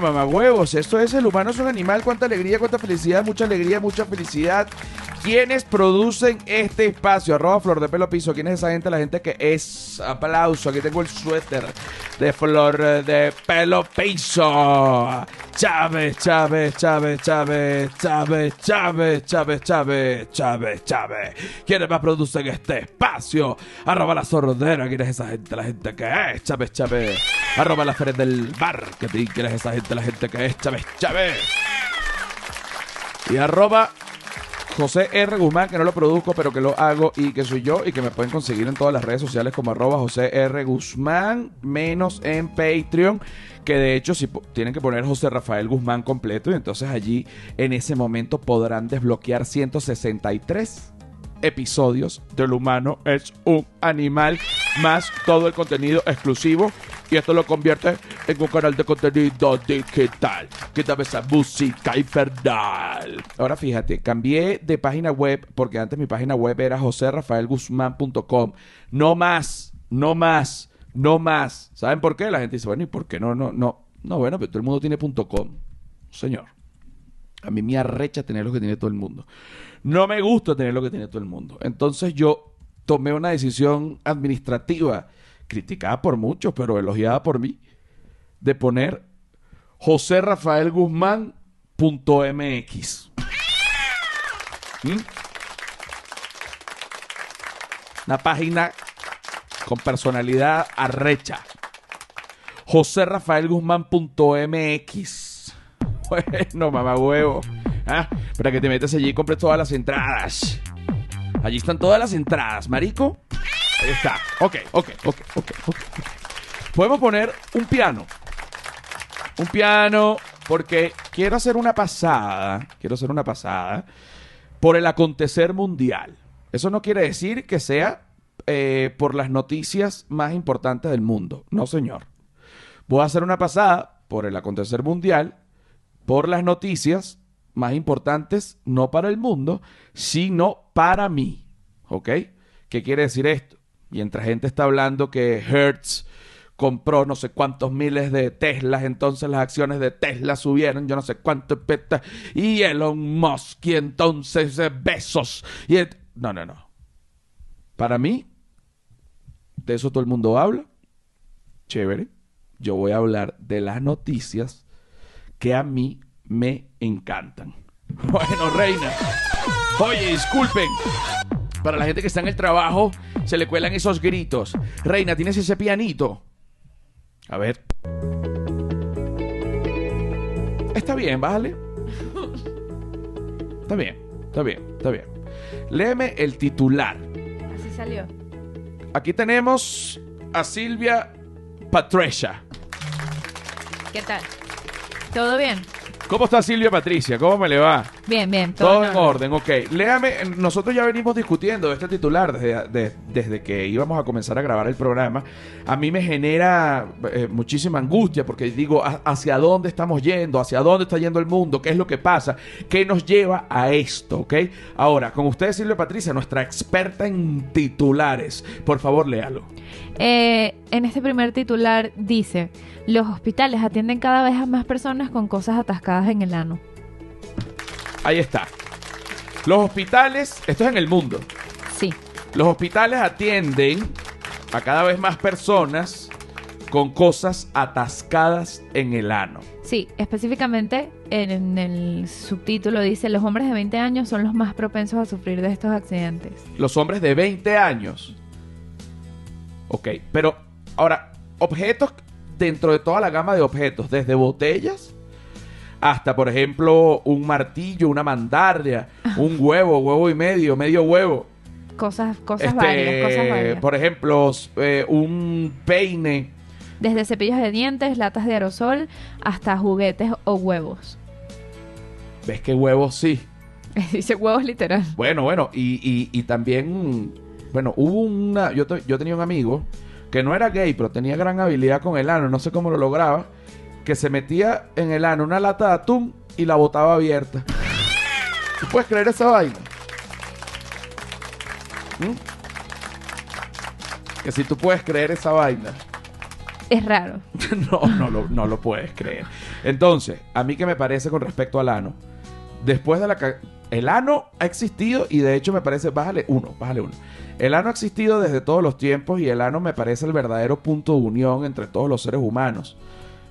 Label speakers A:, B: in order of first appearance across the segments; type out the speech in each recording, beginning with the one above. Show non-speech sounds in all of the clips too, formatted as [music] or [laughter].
A: bueno, mamá huevos, esto es el humano es un animal, cuánta alegría, cuánta felicidad, mucha alegría, mucha felicidad. ¿Quiénes producen este espacio? Arroba Flor de Pelo Piso. ¿Quién es esa gente? La gente que es. Aplauso. Aquí tengo el suéter de Flor de Pelo Piso. Chávez, Chávez, Chávez, Chávez, Chávez, Chávez, Chávez, Chávez, Chávez, Chávez. ¿Quiénes más producen este espacio? Arroba la sordera. ¿Quién es esa gente? La gente que es Chávez, Chávez. Arroba la Feria del Marketing. ¿Quién es esa gente? La gente que es Chávez, Chávez. Y arroba José R. Guzmán, que no lo produzco, pero que lo hago y que soy yo y que me pueden conseguir en todas las redes sociales como arroba José R. Guzmán, menos en Patreon, que de hecho si tienen que poner José Rafael Guzmán completo y entonces allí en ese momento podrán desbloquear 163 episodios del humano es un animal más todo el contenido exclusivo y esto lo convierte en un canal de contenido digital da esa música infernal ahora fíjate cambié de página web porque antes mi página web era joserrafaelguzmán.com no más no más no más ¿saben por qué? la gente dice bueno ¿y por qué no? no, no no bueno pero todo el mundo tiene .com señor a mí me arrecha tener lo que tiene todo el mundo. No me gusta tener lo que tiene todo el mundo. Entonces yo tomé una decisión administrativa, criticada por muchos, pero elogiada por mí, de poner joserrafaelguzmán.mx. ¿Mm? Una página con personalidad arrecha. joserrafaelguzmán.mx. [laughs] Bueno, mamá huevo. Ah, para que te metas allí y compres todas las entradas. Allí están todas las entradas, marico. Ahí está. Ok, ok, ok, ok, ok. Podemos poner un piano. Un piano porque quiero hacer una pasada. Quiero hacer una pasada por el acontecer mundial. Eso no quiere decir que sea eh, por las noticias más importantes del mundo. No, señor. Voy a hacer una pasada por el acontecer mundial, por las noticias más importantes, no para el mundo, sino para mí. ¿Ok? ¿Qué quiere decir esto? Mientras gente está hablando que Hertz compró no sé cuántos miles de Teslas, entonces las acciones de Tesla subieron, yo no sé cuánto, y Elon Musk, y entonces eh, besos. Y No, no, no. Para mí, de eso todo el mundo habla. Chévere. Yo voy a hablar de las noticias que a mí me encantan. Bueno, reina. Oye, disculpen. Para la gente que está en el trabajo, se le cuelan esos gritos. Reina, ¿tienes ese pianito? A ver. Está bien, ¿vale? Está bien, está bien, está bien. Léeme el titular.
B: Así salió.
A: Aquí tenemos a Silvia Patricia.
B: ¿Qué tal? ¿Todo bien?
A: ¿Cómo está Silvia Patricia? ¿Cómo me le va?
B: Bien, bien.
A: Todo en orden, ok. Léame, nosotros ya venimos discutiendo de este titular desde, de- desde que íbamos a comenzar a grabar el programa. A mí me genera eh, muchísima angustia porque digo, ¿ha- ¿hacia dónde estamos yendo? ¿Hacia dónde está yendo el mundo? ¿Qué es lo que pasa? ¿Qué nos lleva a esto? ¿Ok? Ahora, con ustedes, Silvia Patricia, nuestra experta en titulares. Por favor, léalo.
B: Eh, en este primer titular dice, los hospitales atienden cada vez a más personas con cosas atascadas en el ano.
A: Ahí está. Los hospitales, esto es en el mundo.
B: Sí,
A: Los hospitales atienden a cada vez más personas con cosas atascadas en el ano.
B: sí, específicamente en el subtítulo dice, los hombres de 20 años son los más propensos a sufrir de estos accidentes.
A: Los hombres de 20 años. Ok, pero ahora, objetos dentro de toda la gama de objetos, desde botellas hasta, por ejemplo, un martillo, una mandarria, un huevo, huevo y medio, medio huevo.
B: Cosas, cosas
A: Este,
B: varias, cosas varias.
A: Por ejemplo, eh, un peine.
B: Desde cepillos de dientes, latas de aerosol, hasta juguetes o huevos.
A: ¿Ves qué huevos sí? [laughs]
B: dice huevos literal.
A: Bueno, bueno, y, y, y también, bueno, hubo una, yo, yo tenía un amigo que no era gay, pero tenía gran habilidad con el ano, no sé cómo lo lograba, que se metía en el ano una lata de atún y la botaba abierta. ¿Tú puedes creer esa vaina? ¿Mm? Que si tú puedes creer esa vaina.
B: Es raro. [laughs]
A: no, no lo, no lo puedes creer. Entonces, a mí que me parece con respecto al ano, después de la... ca- El ano ha existido y de hecho me parece... Bájale uno, bájale uno. El ano ha existido desde todos los tiempos y el ano me parece el verdadero punto de unión entre todos los seres humanos.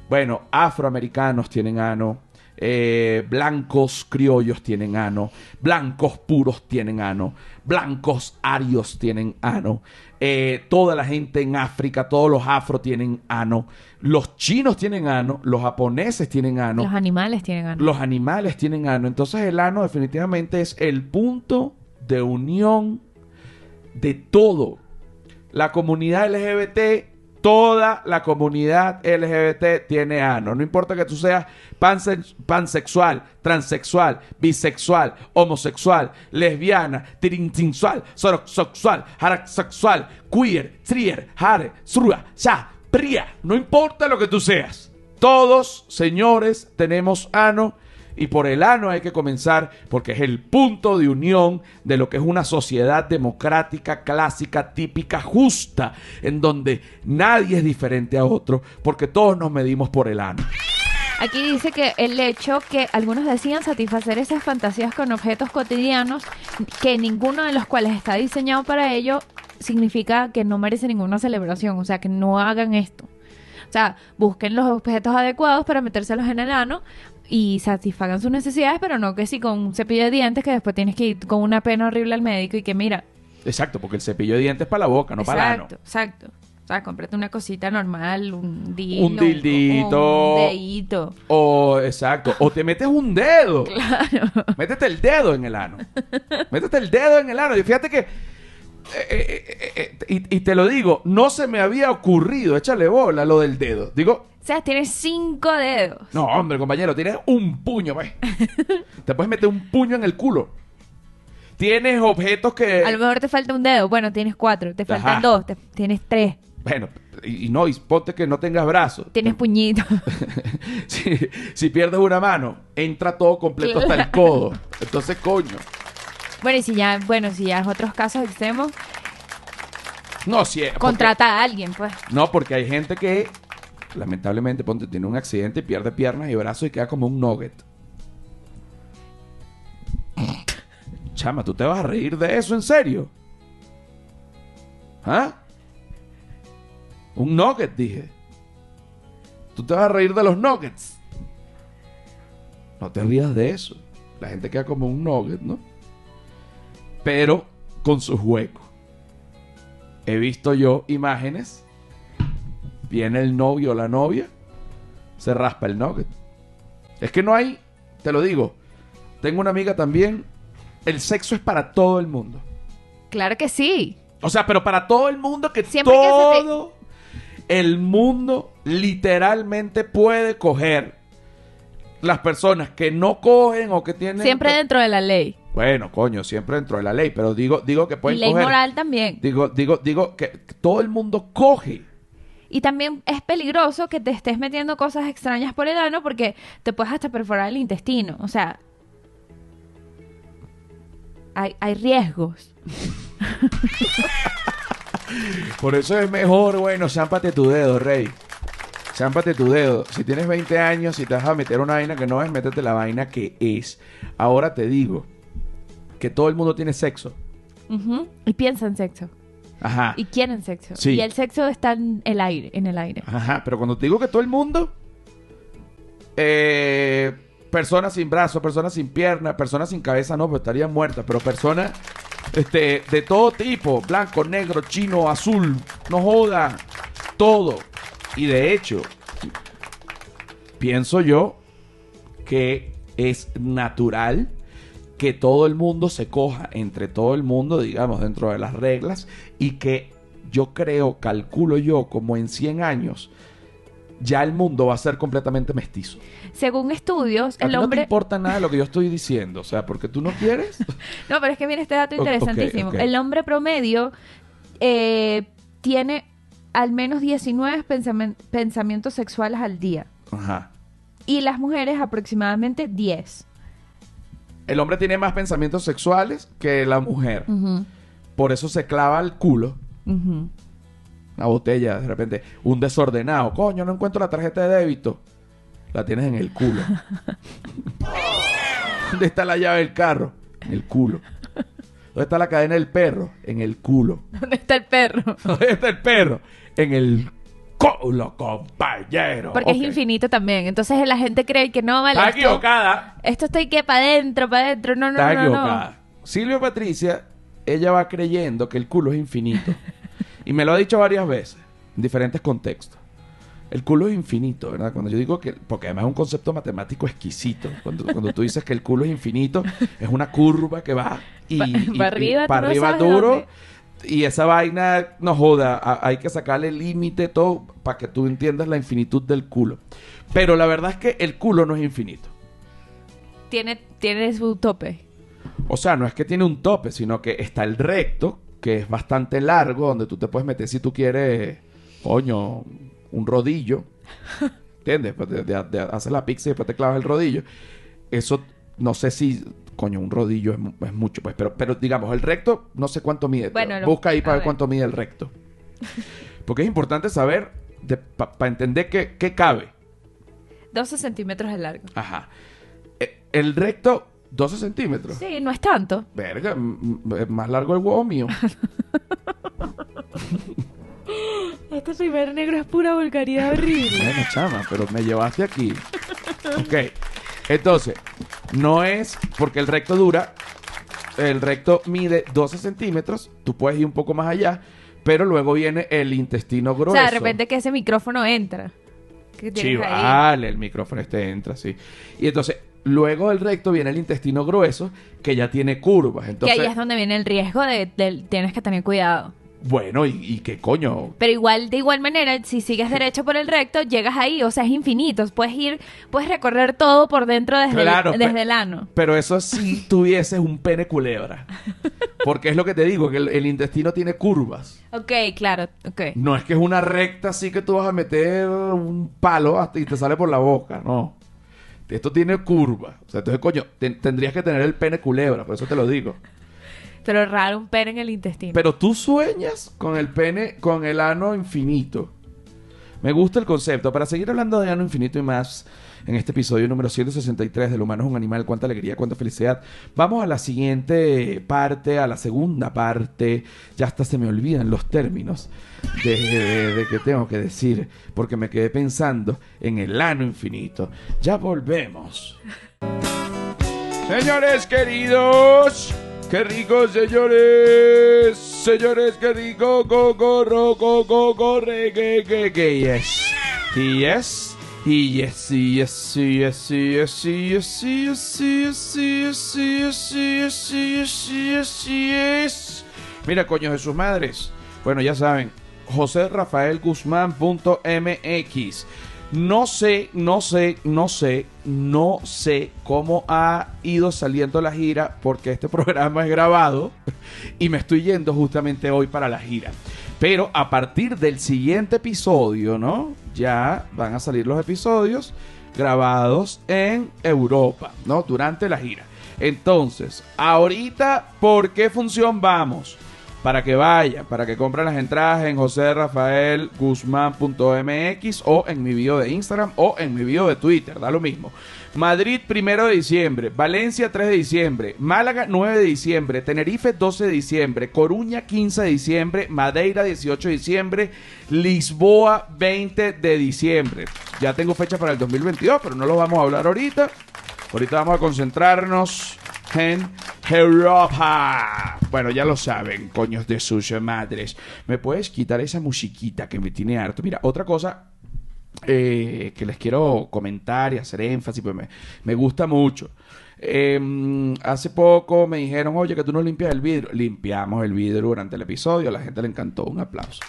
A: Bueno, afroamericanos tienen ano, eh, blancos criollos tienen ano, blancos puros tienen ano, blancos arios tienen ano, eh, toda la gente en África, todos los afro tienen ano, los chinos tienen ano, los japoneses tienen ano,
B: Los animales tienen ganas.
A: los animales tienen ano. Entonces el ano definitivamente es el punto de unión de todo. La comunidad LGBT, toda la comunidad LGBT tiene ano. No importa que tú seas panse- pansexual, transexual, bisexual, homosexual, lesbiana, tirintinsual, sorosexual, haraxexual, queer, trier, hare, srua, ya, pria. No importa lo que tú seas. Todos, señores, tenemos ano. Y por el ano hay que comenzar porque es el punto de unión de lo que es una sociedad democrática, clásica, típica, justa, en donde nadie es diferente a otro, porque todos nos medimos por el ano.
B: Aquí dice que el hecho que algunos decían satisfacer esas fantasías con objetos cotidianos, que ninguno de los cuales está diseñado para ello, significa que no merece ninguna celebración. O sea, que no hagan esto. O sea, busquen los objetos adecuados para metérselos en el ano y satisfagan sus necesidades, pero no que si con un cepillo de dientes que después tienes que ir con una pena horrible al médico y que mira.
A: Exacto, porque el cepillo de dientes es para la boca, no para el ano.
B: exacto, exacto. O sea, cómprate una cosita normal, un dilo,
A: Un dildito.
B: un dedito.
A: O, exacto, o te metes un dedo. [laughs] Métete el dedo en el ano. Métete el dedo en el ano. Y fíjate que, eh, eh, eh, y, y te lo digo, no se me había ocurrido, échale bola lo del dedo. Digo,
B: O sea, tienes cinco dedos.
A: No, hombre, compañero, tienes un puño, pues. [laughs] Te puedes meter un puño en el culo. Tienes objetos que.
B: A lo mejor te falta un dedo. Bueno, tienes cuatro. Te faltan
A: Ajá.
B: dos. te- tienes tres.
A: Bueno, y, y no, y ponte que no tengas brazos.
B: Tienes puñito. [laughs]
A: si, si pierdes una mano, entra todo completo hasta el codo. Entonces, coño.
B: bueno, y si ya, bueno, si ya es otros casos extremos,
A: No, si. porque-
B: contrata a alguien, pues.
A: No, porque hay gente que, lamentablemente, ponte, tiene un accidente pierde piernas y brazos y queda como un nugget. Chama, ¿tú te vas a reír de eso en serio? ¿Ah? Un nugget, dije. ¿Tú te vas a reír de los nuggets? No te rías de eso. La gente queda como un nugget, ¿no? Pero con sus huecos. He visto yo imágenes. Viene el novio o la novia. Se raspa el nugget. Es que no hay. Te lo digo. Tengo una amiga también. El sexo es para todo el mundo.
B: Claro que sí.
A: O sea, pero para todo el mundo que
B: Siempre que se te-
A: todo el mundo literalmente puede coger las personas que no cogen o que tienen
B: Siempre dentro de la ley.
A: bueno coño siempre dentro de la ley pero digo digo que
B: Y
A: pueden
B: ley
A: coger
B: moral también.
A: digo digo digo que todo el mundo coge
B: Y también es peligroso que te estés metiendo cosas extrañas por el ano porque te puedes hasta perforar el intestino. O sea, hay, hay riesgos. [laughs]
A: Por eso es mejor, bueno, chámpate tu dedo, rey. Chámpate tu dedo. Si tienes 20 años y te vas a meter una vaina que no es, métete la vaina que es. Ahora te digo que todo el mundo tiene sexo.
B: Y piensan sexo.
A: Ajá.
B: Y quieren sexo.
A: Sí.
B: Y el sexo está en el aire, en el aire.
A: Ajá. Pero cuando te digo que todo el mundo, eh, personas sin brazos, personas sin piernas, personas sin cabeza, no, pues estarían muertas. Pero personas este, de todo tipo, blanco, negro, chino, azul, no joda, todo. Y de hecho, pienso yo que es natural que todo el mundo se coja entre todo el mundo, digamos, dentro de las reglas, y que yo creo, calculo yo, como en 100 años, ya el mundo va a ser completamente mestizo.
B: Según estudios,
A: A
B: el
A: ti no te
B: hombre...
A: importa nada de lo que yo estoy diciendo, o sea, porque tú no quieres. [laughs]
B: No, pero es que viene este dato interesantísimo. El hombre promedio eh, tiene al menos 19 pensamen- pensamientos sexuales al día.
A: Ajá.
B: Y las mujeres aproximadamente 10.
A: El hombre tiene más pensamientos sexuales que la mujer. Por eso se clava el culo.
B: Ujú.
A: Una botella, de repente, un desordenado. Coño, no encuentro la tarjeta de débito. La tienes en el culo. [laughs] ¿Dónde está la llave del carro? En el culo. ¿Dónde está la cadena del perro? En el culo.
B: ¿Dónde está el perro? [laughs]
A: ¿Dónde está el perro? En el culo, compañero.
B: Porque es infinito también. Entonces la gente cree que no vale.
A: Está
B: esto-
A: equivocada.
B: Esto estoy que para adentro, para adentro. No, no,
A: Está
B: no, no.
A: equivocada. Silvia Patricia, ella va creyendo que el culo es infinito. y me lo ha dicho varias veces, en diferentes contextos. El culo es infinito, ¿verdad? Cuando yo digo que, porque además es un concepto matemático exquisito. Cuando, cuando tú dices que el culo es infinito, es una curva que va y,
B: Pa-
A: y-
B: pa'
A: y-
B: arriba, tú
A: pa'
B: no
A: arriba duro.
B: dónde.
A: Y esa vaina, no joda, a- hay que sacarle límite todo para que tú entiendas la infinitud del culo. Pero la verdad es que el culo no es infinito.
B: Tiene, tiene su tope.
A: O sea, no es que tiene un tope, sino que está el recto, que es bastante largo, donde tú te puedes meter si tú quieres, coño, un rodillo. [laughs] ¿Entiendes? Pues de, de- de- haces la pizza y después te clavas el rodillo. Eso, no sé si, coño, un rodillo es, mu- es mucho, pues, pero, pero digamos, el recto, no sé cuánto mide.
B: Bueno, lo-
A: Busca ahí para ver cuánto mide el recto. [laughs] Porque es importante saber, para entender qué, qué cabe.
B: 12 centímetros de largo.
A: Ajá. Eh, El recto, 12 centímetros.
B: Sí, no es tanto.
A: Verga, es más largo el huevo mío. [laughs]
B: Este primer negro es pura vulgaridad horrible.
A: Bueno, chama, pero me llevaste aquí. Ok. Entonces, no es porque el recto dura. El recto mide 12 centímetros. Tú puedes ir un poco más allá. Pero luego viene el intestino
B: O
A: grueso.
B: sea, de repente que ese micrófono entra. Que
A: Sí, vale, el micrófono este entra, sí. Y entonces, luego del recto viene el intestino grueso, que ya tiene curvas.
B: que
A: Entonces,
B: ahí es donde viene el riesgo de, de- tienes que tener cuidado.
A: bueno, y, y qué coño.
B: Pero igual, de igual manera, si sigues derecho por el recto, llegas ahí, o sea, es infinito. Puedes ir, puedes recorrer todo por dentro desde,
A: Claro,
B: el, desde el ano.
A: Pero eso sí [laughs] tuvieses un pene culebra. Porque es lo que te digo, que el, el intestino tiene curvas.
B: Ok, claro, ok.
A: No es que es una recta así que tú vas a meter un palo hasta y te sale por la boca, no. Esto tiene curvas. O sea, entonces, coño, ten- tendrías que tener el pene culebra, por eso te lo digo.
B: Pero raro un pene en el intestino.
A: Pero tú sueñas con el pene, con el ano infinito. Me gusta el concepto. Para seguir hablando de ano infinito y más, en este episodio número 163 del humano es un animal, cuánta alegría, cuánta felicidad. Vamos a la siguiente parte, a la segunda parte. Ya hasta se me olvidan los términos de, de, que tengo que decir, porque me quedé pensando en el ano infinito. Ya volvemos. Señores queridos, qué rico, señores, señores, qué rico, go, go, ro, go, re, que, que, que, yes, yes, y yes, y yes, y yes, y yes, y yes, y yes, y yes, y yes, y yes, y yes, y y yes. Mira, coño de sus madres. Bueno, ya saben, joserrafaelguzmán.mx. No sé, no sé, no sé, no sé cómo ha ido saliendo la gira porque este programa es grabado y me estoy yendo justamente hoy para la gira. Pero a partir del siguiente episodio, ¿no? Ya van a salir los episodios grabados en Europa, ¿no? Durante la gira. Entonces, ahorita, ¿por qué función vamos? Para que vayan, para que compren las entradas en joserrafaelguzmán.mx o en mi video de Instagram o en mi video de Twitter, da lo mismo. Madrid, primero de diciembre. Valencia, 3 de diciembre. Málaga, 9 de diciembre. Tenerife, 12 de diciembre. Coruña, 15 de diciembre. Madeira, 18 de diciembre. Lisboa, 20 de diciembre. Ya tengo fecha para el 2022, pero no lo vamos a hablar ahorita. Ahorita vamos a concentrarnos en Europa. Bueno, ya lo saben, coños de sus madres. ¿Me puedes quitar esa musiquita que me tiene harto? Mira, otra cosa eh, que les quiero comentar y hacer énfasis, pues me, gusta mucho. Eh, hace poco me dijeron, oye, que tú no limpias el vidrio. Limpiamos el vidrio durante el episodio, a la gente le encantó, un aplauso.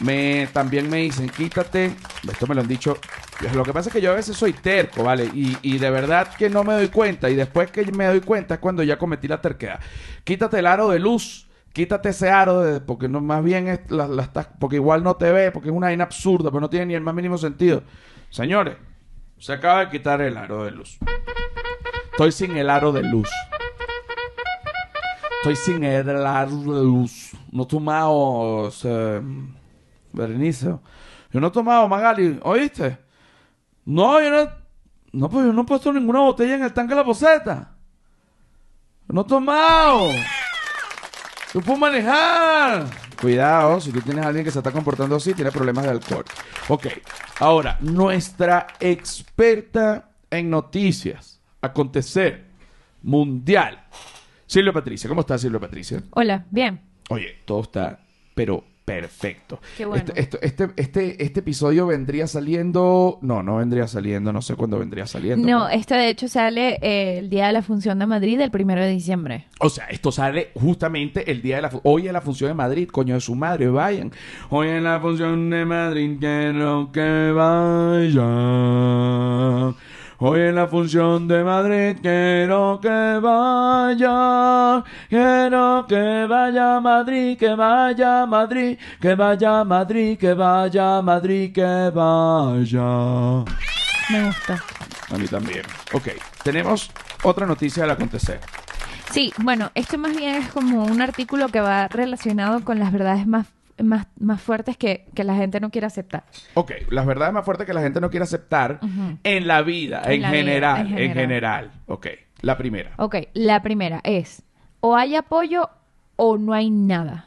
A: Me, también me dicen, quítate, esto me lo han dicho, lo que pasa es que yo a veces soy terco, ¿vale? Y, de verdad que no me doy cuenta, y después que me doy cuenta es cuando ya cometí la terquedad. Quítate el aro de luz, quítate ese aro, de, porque no, más bien es, estás- porque igual no te ve, porque es una vaina absurda, pero no tiene ni el más mínimo sentido. Señores, se acaba de quitar el aro de luz. Estoy sin el aro de luz. Estoy sin la luz. No he tomado, eh, Berenice. Yo no he tomado, Magali. ¿Oíste? No, yo no... No, pues yo no he puesto ninguna botella en el tanque de la poseta. Yo no he tomado. Yo puedo manejar. Cuidado, si tú tienes a alguien que se está comportando así, tiene problemas de alcohol. Ok, ahora, nuestra experta en noticias, acontecer, mundial. Silvia Patricia, ¿cómo estás, Silvia Patricia?
B: Hola, bien.
A: Oye, todo está, pero perfecto.
B: Qué bueno.
A: Este, esto- este, este, este episodio vendría saliendo. No, no vendría saliendo, no sé cuándo vendría saliendo.
B: No,
A: pero-
B: esto de hecho sale eh, el día de la función de Madrid, el primero de diciembre.
A: O sea, esto sale justamente el día de la... Hoy es la función de Madrid, coño de su madre, vayan. Hoy es la función de Madrid, quiero que vayan. Hoy es la función de Madrid, quiero que vaya. Quiero que vaya a Madrid, que vaya a Madrid, que vaya a Madrid, que vaya a Madrid, que vaya.
B: Me gusta.
A: A mí también. Ok, tenemos otra noticia al acontecer.
B: Sí, bueno, esto más bien es como un artículo que va relacionado con las verdades más, más, más fuertes que, que la gente no quiere aceptar.
A: Ok, las verdades más fuertes que la gente no quiere aceptar en la vida, en,
B: En la
A: general,
B: en
A: en
B: general.
A: general. Ok, la primera.
B: Ok, la primera es, o hay apoyo o no hay nada.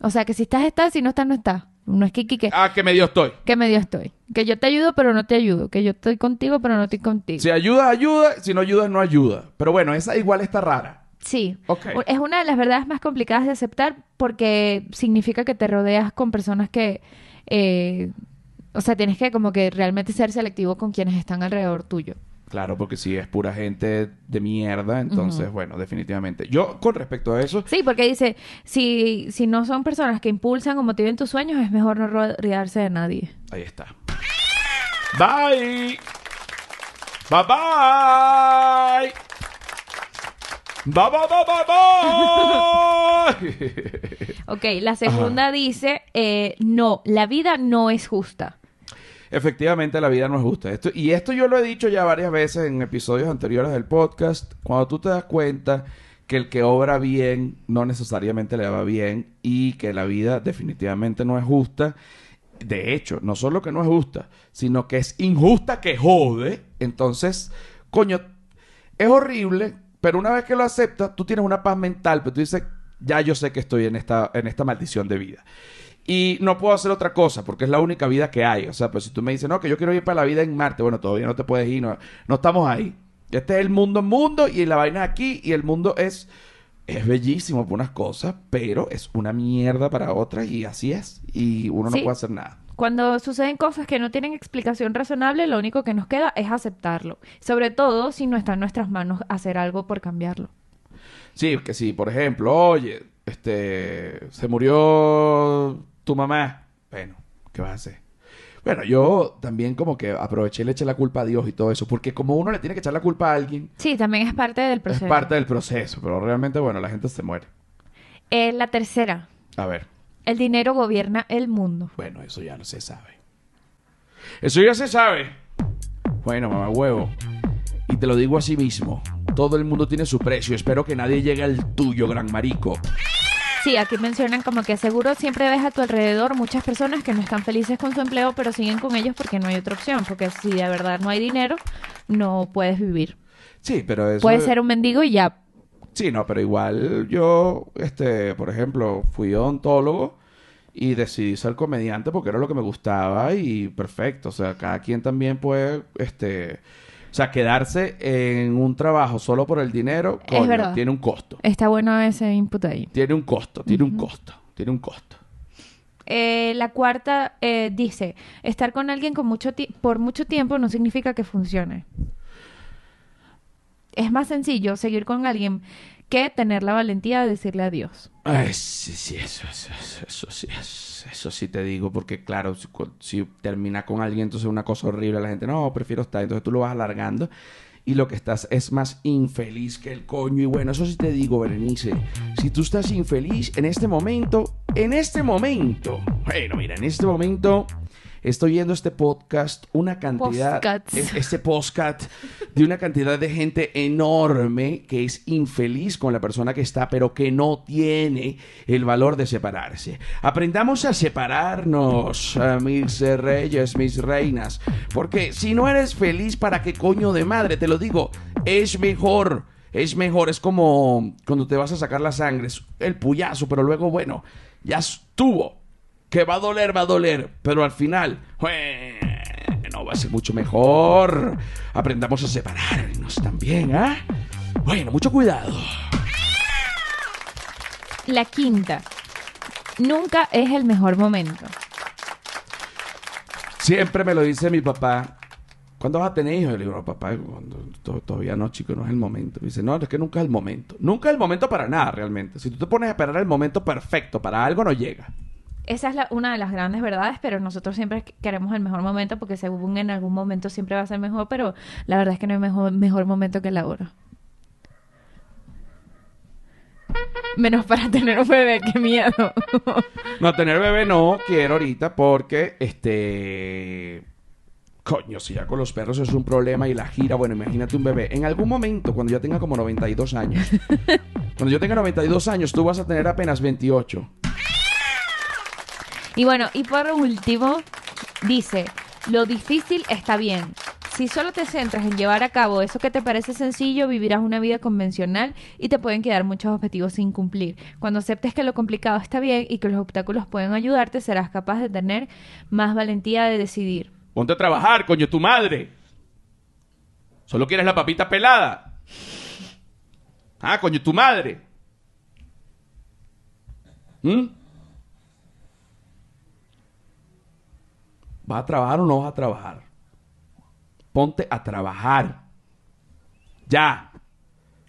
B: O sea, que si estás, estás, si no estás, no estás. No es que, que, que,
A: Ah, que medio estoy.
B: que medio estoy. Que yo te ayudo, pero no te ayudo. Que yo estoy contigo, pero no estoy contigo.
A: Si ayuda, ayuda. Si no ayuda, no ayuda. Pero bueno, esa igual está rara.
B: Sí. Es una de las verdades más complicadas de aceptar porque significa que te rodeas con personas que... eh, o sea, tienes que como que realmente ser selectivo con quienes están alrededor tuyo.
A: Claro, porque si es pura gente de mierda, entonces, bueno, definitivamente. Yo, con respecto a eso,
B: Sí, porque dice, si, si no son personas que impulsan o motiven tus sueños, es mejor no rodearse de nadie.
A: ahí está. Bye. Bye bye. Bye bye bye bye bye.
B: Ok, la segunda dice, eh, no, la vida no es justa.
A: Efectivamente, la vida no es justa. Esto, y esto yo lo he dicho ya varias veces en episodios anteriores del podcast. Cuando tú te das cuenta que el que obra bien no necesariamente le va bien y que la vida definitivamente no es justa. De hecho, no solo que no es justa, sino que es injusta que jode. Entonces, coño, es horrible, pero una vez que lo aceptas, tú tienes una paz mental, pero tú dices, ya yo sé que estoy en esta, en esta maldición de vida. Y no puedo hacer otra cosa porque es la única vida que hay. O sea, pues si tú me dices, no, que yo quiero ir para la vida en Marte, bueno, todavía no te puedes ir, no, no estamos ahí. Este es el mundo mundo y la vaina es aquí y el mundo es, es bellísimo por unas cosas, pero es una mierda para otras y así es. Y uno no
B: Sí.
A: puede hacer nada.
B: Cuando suceden cosas que no tienen explicación razonable, lo único que nos queda es aceptarlo. Sobre todo si no está en nuestras manos hacer algo por cambiarlo.
A: Sí, que si, por ejemplo, oye, este, se murió tu mamá. Bueno, ¿qué vas a hacer? Bueno, yo también como que aproveché y le eché la culpa a Dios y todo eso, porque como uno le tiene que echar la culpa a alguien,
B: Sí, también es parte del proceso.
A: es parte del proceso, pero realmente, bueno, la gente se muere.
B: Eh, la tercera,
A: A ver,
B: el dinero gobierna el mundo.
A: bueno, eso ya no se sabe. Eso ya se sabe. Bueno, mamá huevo. Y te lo digo así mismo. Todo el mundo tiene su precio. Espero que nadie llegue al tuyo, gran marico.
B: Sí, aquí mencionan como que seguro siempre ves a tu alrededor muchas personas que no están felices con su empleo, pero siguen con ellos porque no hay otra opción. Porque si de verdad no hay dinero, no puedes vivir.
A: Sí, pero eso...
B: Puedes ser un mendigo y ya.
A: Sí, no, pero igual yo, este, por ejemplo, fui odontólogo y decidí ser comediante porque era lo que me gustaba y perfecto. O sea, cada quien también puede, este, o sea, quedarse en un trabajo solo por el dinero,
B: Es
A: coño,
B: verdad.
A: tiene un costo.
B: Está bueno ese input ahí.
A: Tiene un costo, tiene un costo, tiene un costo.
B: Eh, la cuarta eh, dice, estar con alguien con mucho ti- por mucho tiempo no significa que funcione. Es más sencillo seguir con alguien que tener la valentía de decirle adiós.
A: Ay, sí, sí, eso, eso, eso, sí, eso, sí te digo, porque claro, si, si termina con alguien, entonces es una cosa horrible, la gente, no, prefiero estar, entonces tú lo vas alargando y lo que estás es más infeliz que el coño. Y bueno, eso sí te digo, Berenice, si tú estás infeliz en este momento, en este momento, bueno, mira, en este momento, estoy viendo este podcast una cantidad,
B: Postcats.
A: este podcast de una cantidad de gente enorme que es infeliz con la persona que está, pero que no tiene el valor de separarse. Aprendamos a separarnos, a mis reyes, mis reinas, porque si no eres feliz, ¿para qué coño de madre? Te lo digo, es mejor. Es mejor, es como cuando te vas a sacar la sangre, es el puyazo, pero luego, bueno, ya estuvo. Que va a doler, va a doler, pero al final, bueno, va a ser mucho mejor. Aprendamos a separarnos también, ¿ah? Bueno, mucho cuidado.
B: La quinta. Nunca es el mejor momento.
A: Siempre me lo dice mi papá. ¿Cuándo vas a tener hijos? Yo le digo, "No, papá, cuando- to- todavía no, chico, no es el momento. Me dice, no, es que nunca es el momento. Nunca es el momento para nada, realmente. Si tú te pones a esperar el momento perfecto para algo, no llega.
B: Esa es la- una de las grandes verdades, pero nosotros siempre qu- queremos el mejor momento porque según en algún momento siempre va a ser mejor, pero la verdad es que no hay mejor, mejor momento que el ahora. Menos para tener un bebé, qué miedo. [laughs]
A: No, tener bebé no quiero ahorita porque, este... Coño, si ya con los perros es un problema y la gira, bueno, imagínate un bebé. En algún momento, cuando yo tenga como 92 años, [laughs] cuando yo tenga 92 años, tú vas a tener apenas 28.
B: Y bueno, y por último, dice, lo difícil está bien. Si solo te centras en llevar a cabo eso que te parece sencillo, vivirás una vida convencional y te pueden quedar muchos objetivos sin cumplir. Cuando aceptes que lo complicado está bien y que los obstáculos pueden ayudarte, serás capaz de tener más valentía de decidir.
A: Ponte a trabajar, coño, tu madre. Solo quieres la papita pelada. Ah, coño, tu madre. ¿Mm? ¿Vas a trabajar o no vas a trabajar? Ponte a trabajar. Ya.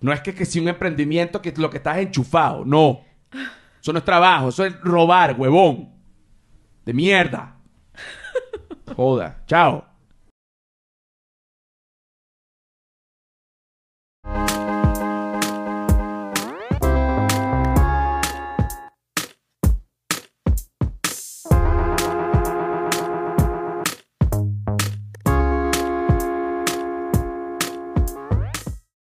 A: No es que, que si un emprendimiento que lo que estás enchufado. No. Eso no es trabajo. Eso es robar, huevón. De mierda. [laughs] Joda. Chao.